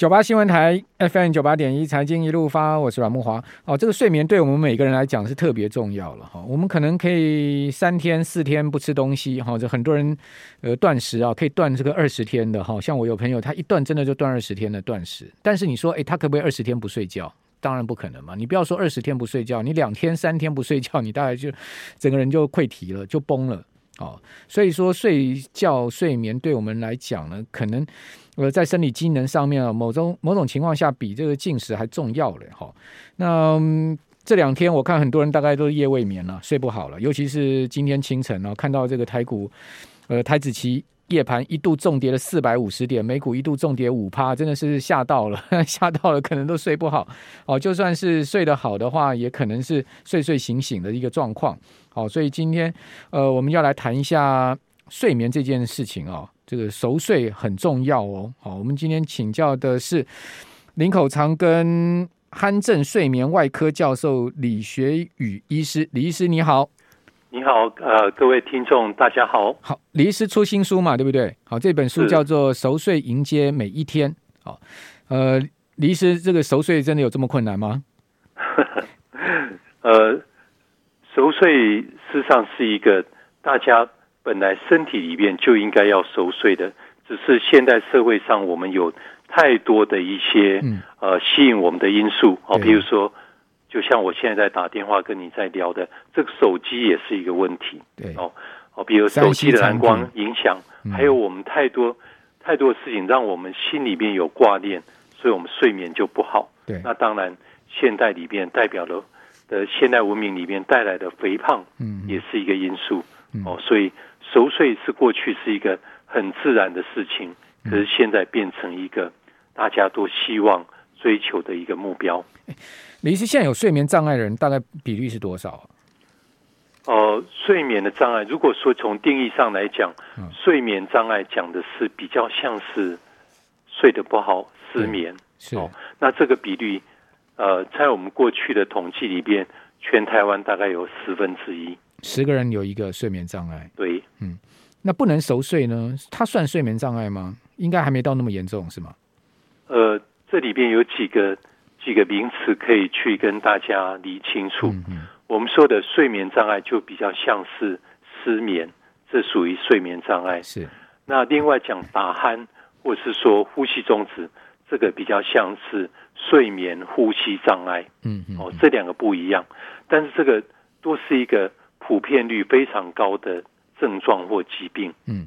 九八新闻台 FM 九八点一财经一路发，我是阮慕华。哦，这个睡眠对我们每个人来讲是特别重要了哈。我们可能可以三天四天不吃东西哈，这很多人呃断食啊，可以断这个二十天的哈。像我有朋友，他一断真的就断二十天的断食。但是你说，诶，他可不可以二十天不睡觉？当然不可能嘛。你不要说二十天不睡觉，你两天三天不睡觉，你大概就整个人就溃堤了，就崩了。哦，所以说睡觉睡眠对我们来讲呢，可能呃在生理机能上面啊，某种某种情况下比这个进食还重要了哈。那、这两天我看很多人大概都是夜未眠了，睡不好了，尤其是今天清晨啊，看到这个台股呃台子期。夜盘一度重跌了四百五十点，美股一度重跌五趴，真的是吓到了，吓到了，可能都睡不好哦。就算是睡得好的话，也可能是睡睡醒醒的一个状况。好，所以今天呃，我们要来谈一下睡眠这件事情哦。这个熟睡很重要哦。好，我们今天请教的是林口长庚酣症睡眠外科教授李学宇医师，李医师你好。你好，呃，各位听众，大家好。好，李医师出新书嘛，对不对？好，这本书叫做《熟睡迎接每一天》。好，呃，李医师，这个熟睡真的有这么困难吗？呃，熟睡事实上是一个大家本来身体里面就应该要熟睡的，只是现代社会上我们有太多的一些、嗯、呃吸引我们的因素，好，比如说。就像我现在在打电话跟你在聊的，这个手机也是一个问题。对。哦哦，比如手机的蓝光影响，还有我们太多太多的事情，让我们心里面有挂念，所以我们睡眠就不好。对，那当然，现代里面代表了的现代文明里面带来的肥胖，嗯，也是一个因素。哦，所以熟睡是过去是一个很自然的事情，可是现在变成一个大家都希望追求的一个目标。李医师，现在有睡眠障碍的人大概比率是多少啊？呃，睡眠的障碍，如果说从定义上来讲，嗯、睡眠障碍讲的是比较像是睡得不好、失眠。是哦，那这个比率，呃，在我们过去的统计里边，全台湾大概有十分之一，十个人有一个睡眠障碍。对，嗯，那不能熟睡呢？它算睡眠障碍吗？应该还没到那么严重，是吗？呃，这里边有几个。几个名词可以去跟大家理清楚。嗯嗯。我们说的睡眠障碍就比较像是失眠，这属于睡眠障碍。是。那另外讲打鼾，或是说呼吸中止，这个比较像是睡眠呼吸障碍。嗯嗯。哦，这两个不一样，但是这个都是一个普遍率非常高的症状或疾病。嗯。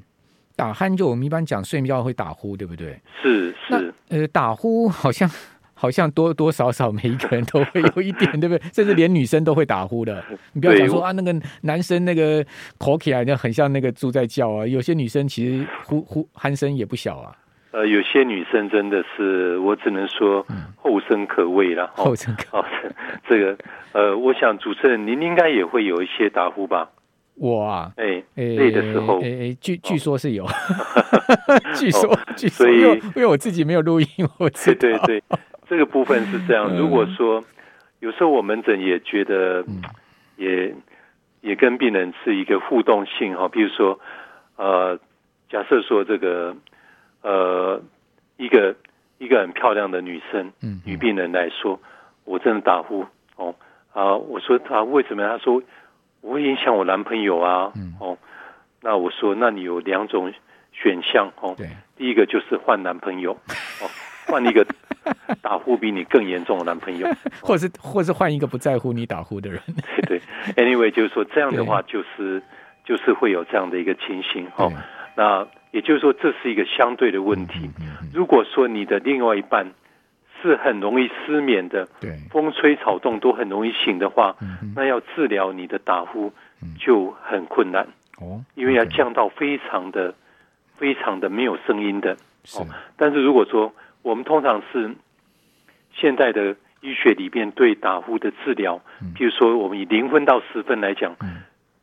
打鼾就我们一般讲睡觉会打呼，对不对？是是。呃，打呼好像。好像多多少少每一个人都会有一点，对不对？甚至连女生都会打呼的。你不要讲说啊，那个男生那个口起来就很像那个猪在叫啊。有些女生其实呼呼鼾声也不小啊。呃，有些女生真的是，我只能说后生可畏了。后生可畏。这个呃，我想主持人您应该也会有一些打呼吧？我啊，哎，累的时候，哎，据据说是有，据 说 据说，因为因为我自己没有录音，我知道。对对对。这个部分是这样，如果说有时候我门诊也觉得，也也跟病人是一个互动性哈，比如说呃，假设说这个呃一个一个很漂亮的女生，嗯女病人来说，我真的打呼哦啊，我说她为什么？她说我会影响我男朋友啊，哦，那我说那你有两种选项哦，对第一个就是换男朋友 哦，换一个。打呼比你更严重的男朋友，或是或是换一个不在乎你打呼的人。对对，anyway，就是说这样的话，就是就是会有这样的一个情形哦。那也就是说，这是一个相对的问题。如果说你的另外一半是很容易失眠的，对，风吹草动都很容易醒的话，那要治疗你的打呼就很困难哦，因为要降到非常的非常的没有声音的。哦。但是如果说我们通常是现代的医学里边对打呼的治疗，比如说我们以零分到十分来讲，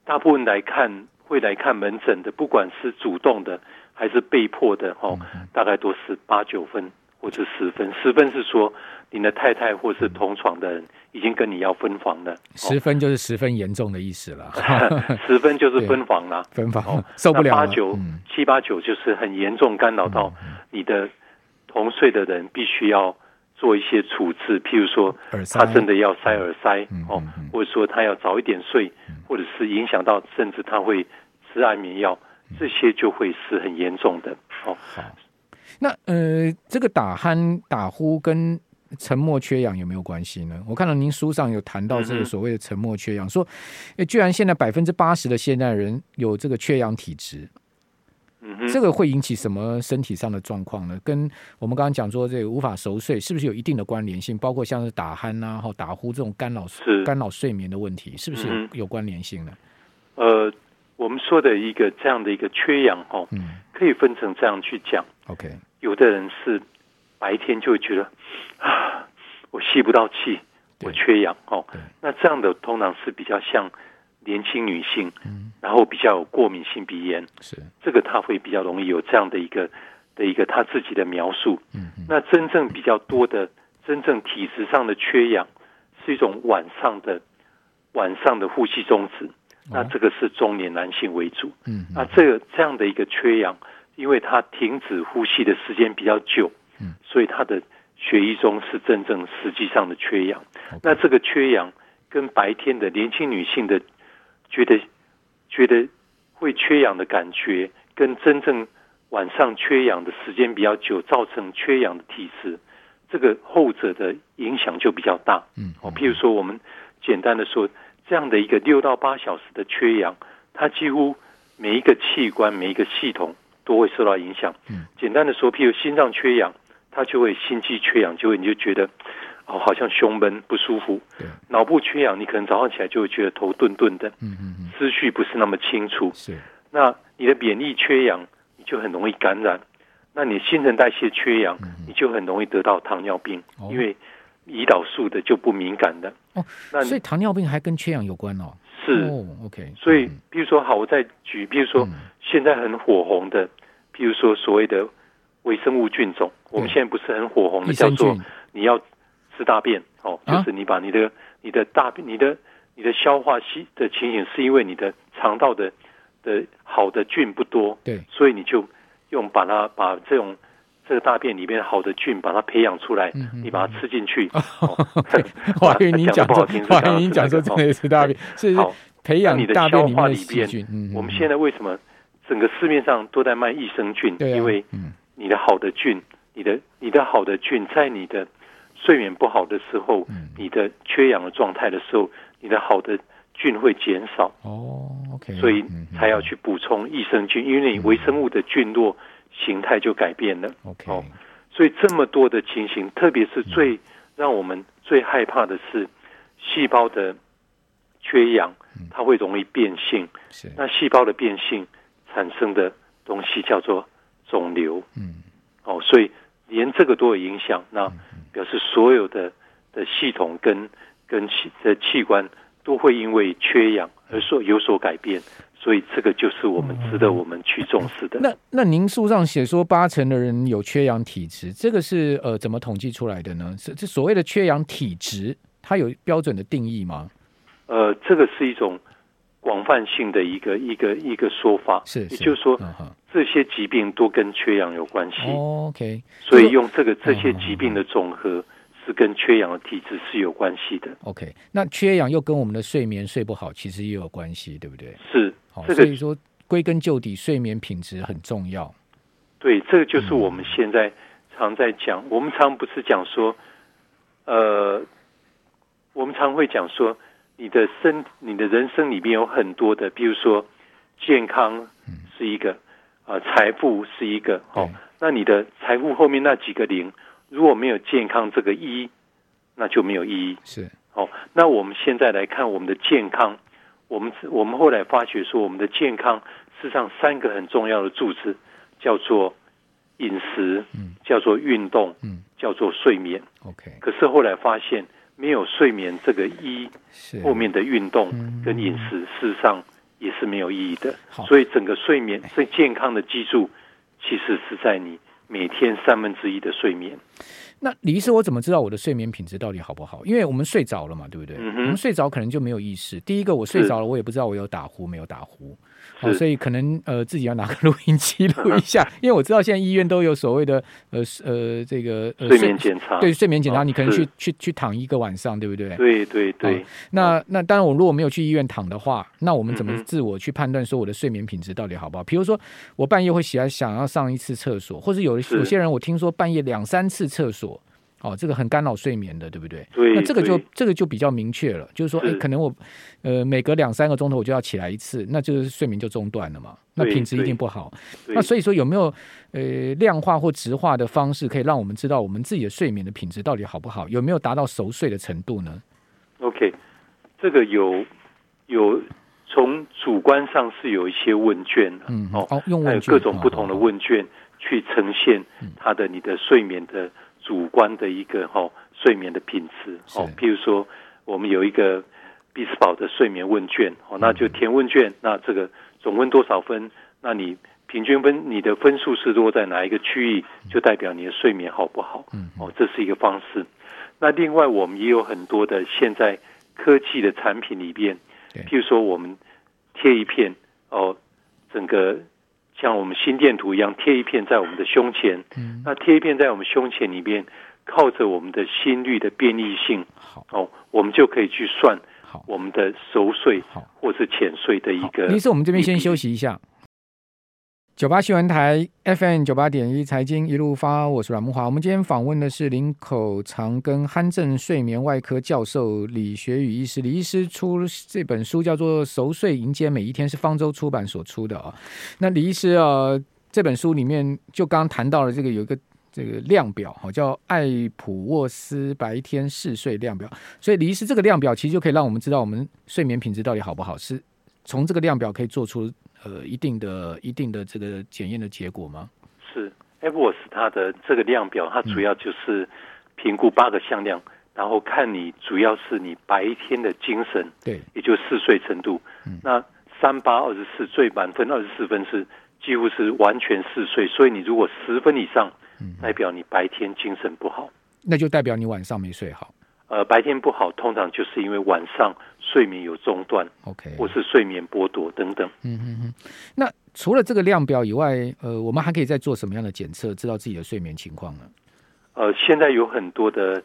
大部分来看会来看门诊的，不管是主动的还是被迫的，哦，大概都是八九分或者十分。十分是说你的太太或是同床的人已经跟你要分房了，十分就是十分严重的意思了。十分就是分房了，分房 受不了。八九七八九就是很严重干扰到你的。同睡的人必须要做一些处置，譬如说他真的要塞耳塞哦，或者说他要早一点睡，或者是影响到甚至他会吃安眠药，这些就会是很严重的哦。好，那呃，这个打鼾、打呼跟沉默缺氧有没有关系呢？我看到您书上有谈到这个所谓的沉默缺氧，说，诶，居然现在百分之八十的现代人有这个缺氧体质，嗯，这个会引起什么身体上的状况呢？跟我们刚刚讲说这个无法熟睡，是不是有一定的关联性？包括像是打鼾啊、或打呼这种干扰干扰睡眠的问题，是不是有有关联性呢？呃，我们说的一个这样的一个缺氧哦，嗯，可以分成这样去讲。OK，有的人是。白天就会觉得啊，我吸不到气，我缺氧哦。那这样的通常是比较像年轻女性，嗯，然后比较有过敏性鼻炎，是这个他会比较容易有这样的一个的一个他自己的描述。嗯，那真正比较多的，真正体质上的缺氧是一种晚上的晚上的呼吸中止，那这个是中年男性为主。嗯，那这个这样的一个缺氧，因为他停止呼吸的时间比较久。所以他的血液中是真正实际上的缺氧。那这个缺氧跟白天的年轻女性的觉得觉得会缺氧的感觉，跟真正晚上缺氧的时间比较久，造成缺氧的体质，这个后者的影响就比较大。嗯，哦，譬如说我们简单的说，这样的一个六到八小时的缺氧，它几乎每一个器官、每一个系统都会受到影响。嗯，简单的说，譬如心脏缺氧。它就会心肌缺氧，就会你就觉得哦，好像胸闷不舒服。对，脑部缺氧，你可能早上起来就会觉得头钝钝的，嗯嗯嗯，思绪不是那么清楚。是，那你的免疫缺氧，你就很容易感染。那你新陈代谢缺氧，你就很容易得到糖尿病，因为胰岛素的就不敏感的。哦，那所以糖尿病还跟缺氧有关哦。是，OK。所以，比如说，好，我再举，比如说现在很火红的，比如说所谓的。微生物菌种，我们现在不是很火红的，叫做你要吃大便哦，就是你把你的你的大便、你的你的消化系的情形，是因为你的肠道的的好的菌不多，对，所以你就用把它把这种这个大便里面好的菌把它培养出来，你把它吃进去。华云，你讲 不好听，华云，你讲说真的吃大便是好培养你的消化里边。我们现在为什么整个市面上都在卖益生菌？因为你的好的菌，你的你的好的菌，在你的睡眠不好的时候，嗯、你的缺氧的状态的时候，你的好的菌会减少。哦，OK，所以才要去补充益生菌，嗯、因为你微生物的菌落形态就改变了。OK，哦，所以这么多的情形，特别是最让我们最害怕的是细胞的缺氧，它会容易变性。是，那细胞的变性产生的东西叫做。肿瘤，嗯，哦，所以连这个都有影响，那表示所有的的系统跟跟器的器官都会因为缺氧而说有所改变，所以这个就是我们值得我们去重视的。那那您书上写说八成的人有缺氧体质，这个是呃怎么统计出来的呢？是这所谓的缺氧体质，它有标准的定义吗？呃，这个是一种。广泛性的一个一个一个说法，是，是也就是说，嗯、这些疾病都跟缺氧有关系。哦、OK，所以用这个这些疾病的总和是跟缺氧的体质是有关系的。OK，那缺氧又跟我们的睡眠睡不好其实也有关系，对不对？是，好、这个，所以说归根究底，睡眠品质很重要。对，这个就是我们现在常在讲，嗯、我们常不是讲说，呃，我们常会讲说。你的身，你的人生里面有很多的，比如说健康是一个，啊、呃，财富是一个，哦，那你的财富后面那几个零，如果没有健康这个一，那就没有意义。是，哦，那我们现在来看我们的健康，我们我们后来发觉说，我们的健康事实上三个很重要的柱子，叫做饮食，嗯，叫做运动，嗯，叫做睡眠。OK，可是后来发现。没有睡眠这个一，后面的运动跟饮食，事实上也是没有意义的。所以整个睡眠最健康的基础，其实是在你每天三分之一的睡眠。那李医师，我怎么知道我的睡眠品质到底好不好？因为我们睡着了嘛，对不对？嗯、我们睡着可能就没有意识。第一个，我睡着了，我也不知道我有打呼没有打呼。哦，所以可能呃自己要拿个录音机录一下，因为我知道现在医院都有所谓的呃呃这个、呃、睡眠检查，对睡眠检查，你可能去去去躺一个晚上，对不对？对对对。哦、那那当然，我如果没有去医院躺的话，那我们怎么自我去判断说我的睡眠品质到底好不好？比如说我半夜会起来想要上一次厕所，或者有有些人我听说半夜两三次厕所。哦，这个很干扰睡眠的，对不对？对，那这个就这个就比较明确了，就是说，哎，可能我呃每隔两三个钟头我就要起来一次，那就是睡眠就中断了嘛，那品质一定不好。那所以说有没有呃量化或直化的方式，可以让我们知道我们自己的睡眠的品质到底好不好，有没有达到熟睡的程度呢？OK，这个有有从主观上是有一些问卷，嗯，哦，用问卷，各种不同的问卷去呈现它的你的睡眠的。主观的一个哈睡眠的品质哦，譬如说我们有一个比斯堡的睡眠问卷哦，那就填问卷，那这个总分多少分？那你平均分你的分数是落在哪一个区域，就代表你的睡眠好不好？嗯哦，这是一个方式。那另外我们也有很多的现在科技的产品里边，譬如说我们贴一片哦，整个。像我们心电图一样贴一片在我们的胸前，嗯，那贴一片在我们胸前里面，靠着我们的心率的变异性，好哦，我们就可以去算好我们的熟睡或是浅睡的一个。李医师，我们这边先休息一下。九八新闻台 FM 九八点一财经一路发，我是阮慕华。我们今天访问的是林口长庚酣正睡眠外科教授李学宇医师。李医师出这本书叫做《熟睡迎接每一天》，是方舟出版所出的啊。那李医师啊，这本书里面就刚谈到了这个有一个这个量表，哈，叫艾普沃斯白天嗜睡量表。所以李医师这个量表其实就可以让我们知道我们睡眠品质到底好不好，是从这个量表可以做出。呃，一定的、一定的这个检验的结果吗？是，Epworth 它的这个量表，它主要就是评估八个向量，嗯，然后看你主要是你白天的精神，对，也就嗜睡程度。嗯，那三八二十四最满分二十四分是几乎是完全嗜睡，所以你如果十分以上，代表你白天精神不好，那就代表你晚上没睡好。呃，白天不好，通常就是因为晚上睡眠有中断，OK，或是睡眠剥夺等等。嗯嗯嗯。那除了这个量表以外，呃，我们还可以再做什么样的检测，知道自己的睡眠情况呢？呃，现在有很多的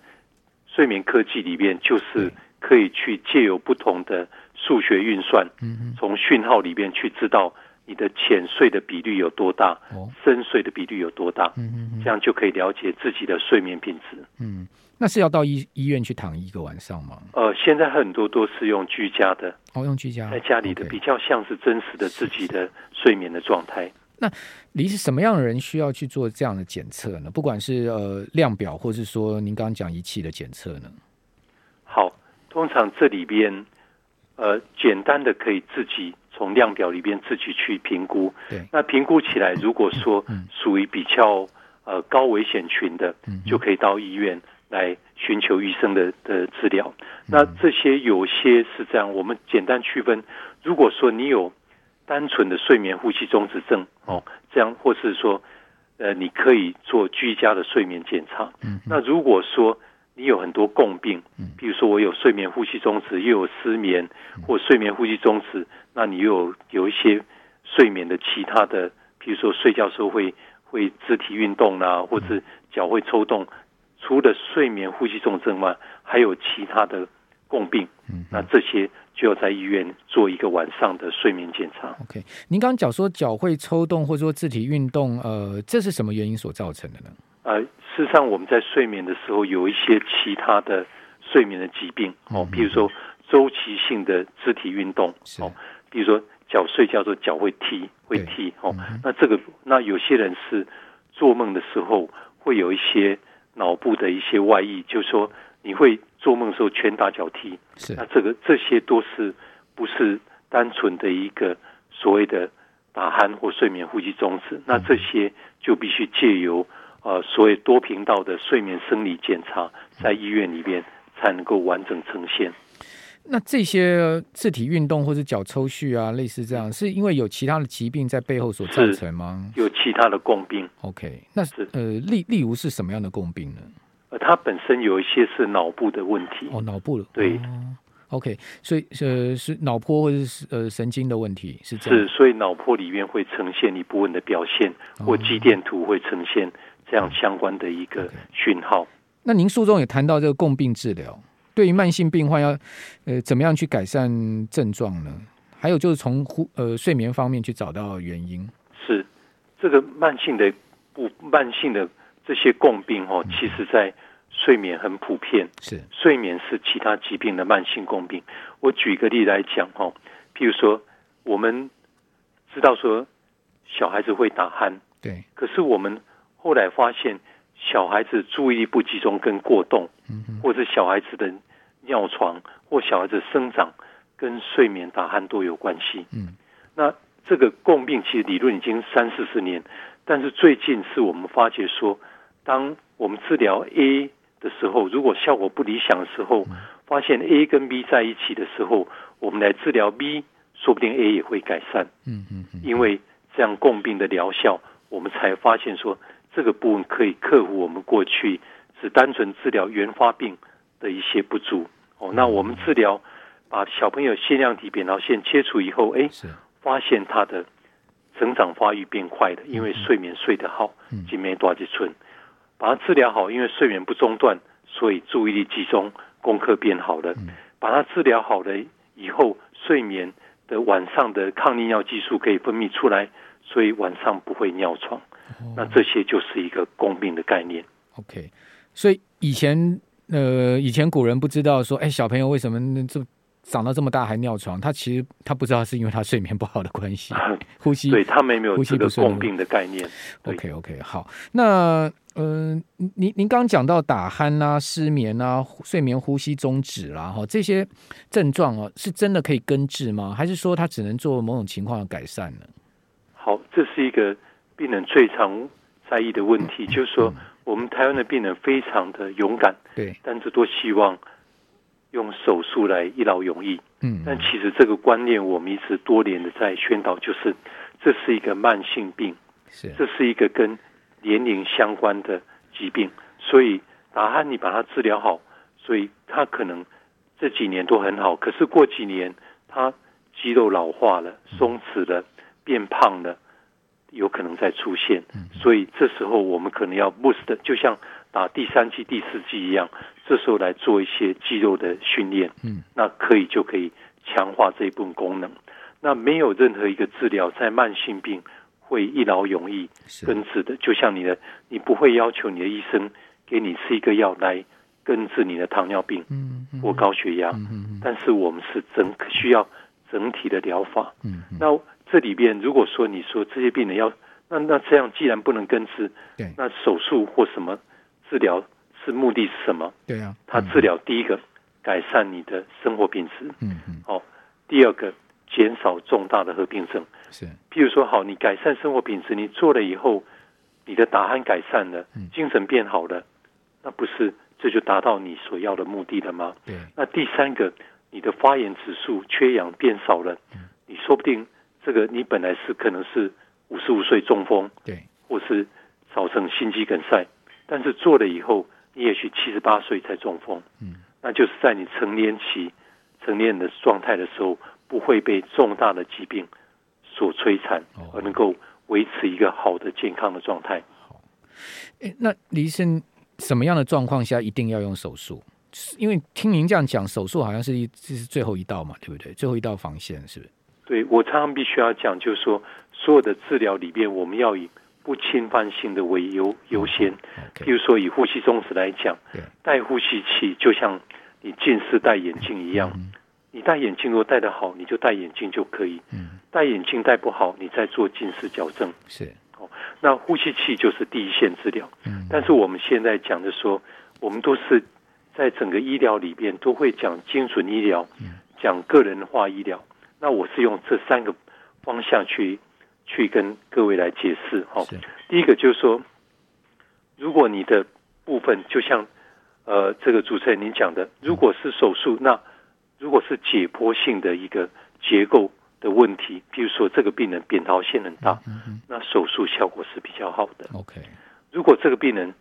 睡眠科技里面，就是可以去借由不同的数学运算，嗯，从讯号里边去知道你的浅睡的比率有多大，哦，深睡的比率有多大，嗯嗯，这样就可以了解自己的睡眠品质。嗯。那是要到医医院去躺一个晚上吗？呃，现在很多都是用居家的，哦，用居家，在家里的比较像是真实的自己的睡眠的状态。那你是什么样的人需要去做这样的检测呢？不管是呃量表，或是说您刚刚讲仪器的检测呢？好，通常这里边呃简单的可以自己从量表里边自己去评估。对，那评估起来，如果说属于比较呃高危险群的，就可以到医院。来寻求医生的的治疗，那这些有些是这样，我们简单区分。如果说你有单纯的睡眠呼吸中止症哦，这样或是说呃，你可以做居家的睡眠检查。那如果说你有很多共病，比如说我有睡眠呼吸中止，又有失眠，或睡眠呼吸中止，那你又有有一些睡眠的其他的，比如说睡觉时候会会肢体运动啊，或者脚会抽动。除了睡眠呼吸重症外，还有其他的共病，嗯，那这些就要在医院做一个晚上的睡眠检查。OK，您刚刚讲说脚会抽动，或者说肢体运动，呃，这是什么原因所造成的呢？呃，事实上我们在睡眠的时候有一些其他的睡眠的疾病哦，比如说周期性的肢体运动哦，比如说脚睡觉的时候脚会踢会踢哦，那这个那有些人是做梦的时候会有一些。脑部的一些外溢，就是说你会做梦的时候拳打脚踢，是。那这个这些都是不是单纯的一个所谓的打鼾或睡眠呼吸中止，那这些就必须借由呃所谓多频道的睡眠生理检查，在医院里边才能够完整呈现。那这些肢体运动或者脚抽搐啊，类似这样，是因为有其他的疾病在背后所造成吗？有其他的共病。OK，那是呃，例例如是什么样的共病呢？呃，它本身有一些是脑部的问题。哦，脑部的。对。OK，所以呃是脑波或者是呃神经的问题是这样。是，所以脑波里面会呈现一部分的表现，或肌电图会呈现这样相关的一个讯号。Okay. 那您书中也谈到这个共病治疗，对于慢性病患要呃怎么样去改善症状呢？还有就是从呼呃睡眠方面去找到原因。是这个慢性的不慢性的这些共病哦，其实在。睡眠很普遍，是睡眠是其他疾病的慢性共病。我举个例来讲哦，譬如说，我们知道说小孩子会打鼾，对，可是我们后来发现，小孩子注意力不集中跟过动，嗯，或者小孩子的尿床或小孩子生长跟睡眠打鼾都有关系。嗯，那这个共病其实理论已经三四十年，但是最近是我们发觉说，当我们治疗 A。的时候，如果效果不理想的时候，发现 A 跟 B 在一起的时候，我们来治疗 B，说不定 A 也会改善。嗯嗯，因为这样共病的疗效，我们才发现说这个部分可以克服我们过去只单纯治疗原发病的一些不足。哦，那我们治疗把小朋友腺样体扁桃腺切除以后，哎，发现他的成长发育变快了，因为睡眠睡得好，几没多几寸。把它治疗好，因为睡眠不中断，所以注意力集中，功课变好了。把它治疗好了以后，睡眠的晚上的抗利尿激素可以分泌出来，所以晚上不会尿床。那这些就是一个共病的概念。OK，所以以前呃，以前古人不知道说，哎，小朋友为什么这长到这么大还尿床？他其实他不知道是因为他睡眠不好的关系，呼吸对他们没有这个共病的概念。OK OK，好，那。嗯、呃，您您刚刚讲到打鼾啊、失眠啊、睡眠呼吸中止啦，哈，这些症状哦，是真的可以根治吗？还是说他只能做某种情况的改善呢？好，这是一个病人最常在意的问题，嗯、就是说，我们台湾的病人非常的勇敢，对、嗯，但是都希望用手术来一劳永逸，嗯，但其实这个观念我们一直多年的在宣导，就是这是一个慢性病，是，这是一个跟年龄相关的疾病，所以打鼾你把它治疗好，所以他可能这几年都很好，可是过几年他肌肉老化了、松弛了、变胖了，有可能再出现。所以这时候我们可能要 boost，就像打第三剂、第四剂一样，这时候来做一些肌肉的训练，嗯，那可以就可以强化这一部分功能。那没有任何一个治疗在慢性病。会一劳永逸根治的，就像你的，你不会要求你的医生给你吃一个药来根治你的糖尿病嗯或高血压，但是我们是整需要整体的疗法。嗯那这里边如果说你说这些病人要，那那这样既然不能根治，对那手术或什么治疗是目的是什么？对啊，他治疗第一个改善你的生活品质，嗯嗯，好，第二个。减少重大的合并症，是，譬如说，好，你改善生活品质，你做了以后，你的打鼾改善了，精神变好了，那不是这就达到你所要的目的了吗？对。那第三个，你的发炎指数、缺氧变少了，你说不定这个你本来是可能是五十五岁中风，对，或是造成心肌梗塞，但是做了以后，你也许七十八岁才中风，嗯，那就是在你成年期、成年的状态的时候。不会被重大的疾病所摧残，而能够维持一个好的健康的状态。好，那李医生，什么样的状况下一定要用手术？因为听您这样讲，手术好像是一这是最后一道嘛，对不对？最后一道防线是不是？对，我常常必须要讲，就是说，所有的治疗里边，我们要以不侵犯性的为优优先。比如说，以呼吸中止来讲，戴呼吸器就像你近视戴眼镜一样。嗯你戴眼镜如果戴得好，你就戴眼镜就可以。嗯，戴眼镜戴不好，你再做近视矫正。是哦，那呼吸器就是第一线治疗。嗯，但是我们现在讲的说，我们都是在整个医疗里边都会讲精准医疗，讲个人化医疗。那我是用这三个方向去去跟各位来解释。哈，第一个就是说，如果你的部分就像呃这个主持人您讲的，如果是手术，那如果是解剖性的一个结构的问题，比如说这个病人扁桃腺很大，那手术效果是比较好的。OK，如果这个病人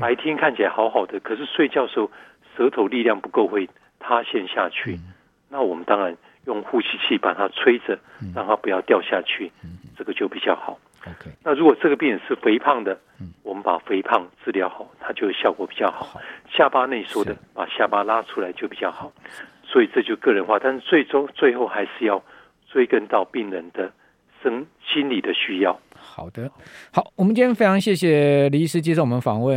白天看起来好好的，可是睡觉的时候舌头力量不够会塌陷下去，嗯、那我们当然用呼吸器把它吹着，让它不要掉下去，嗯、这个就比较好。OK，那如果这个病人是肥胖的，嗯、我们把肥胖治疗好，它就效果比较好。好下巴内缩的，把下巴拉出来就比较好。所以这就个人化，但是最终最后还是要追根到病人的生心理的需要。好的，好，我们今天非常谢谢李医师接受我们访问。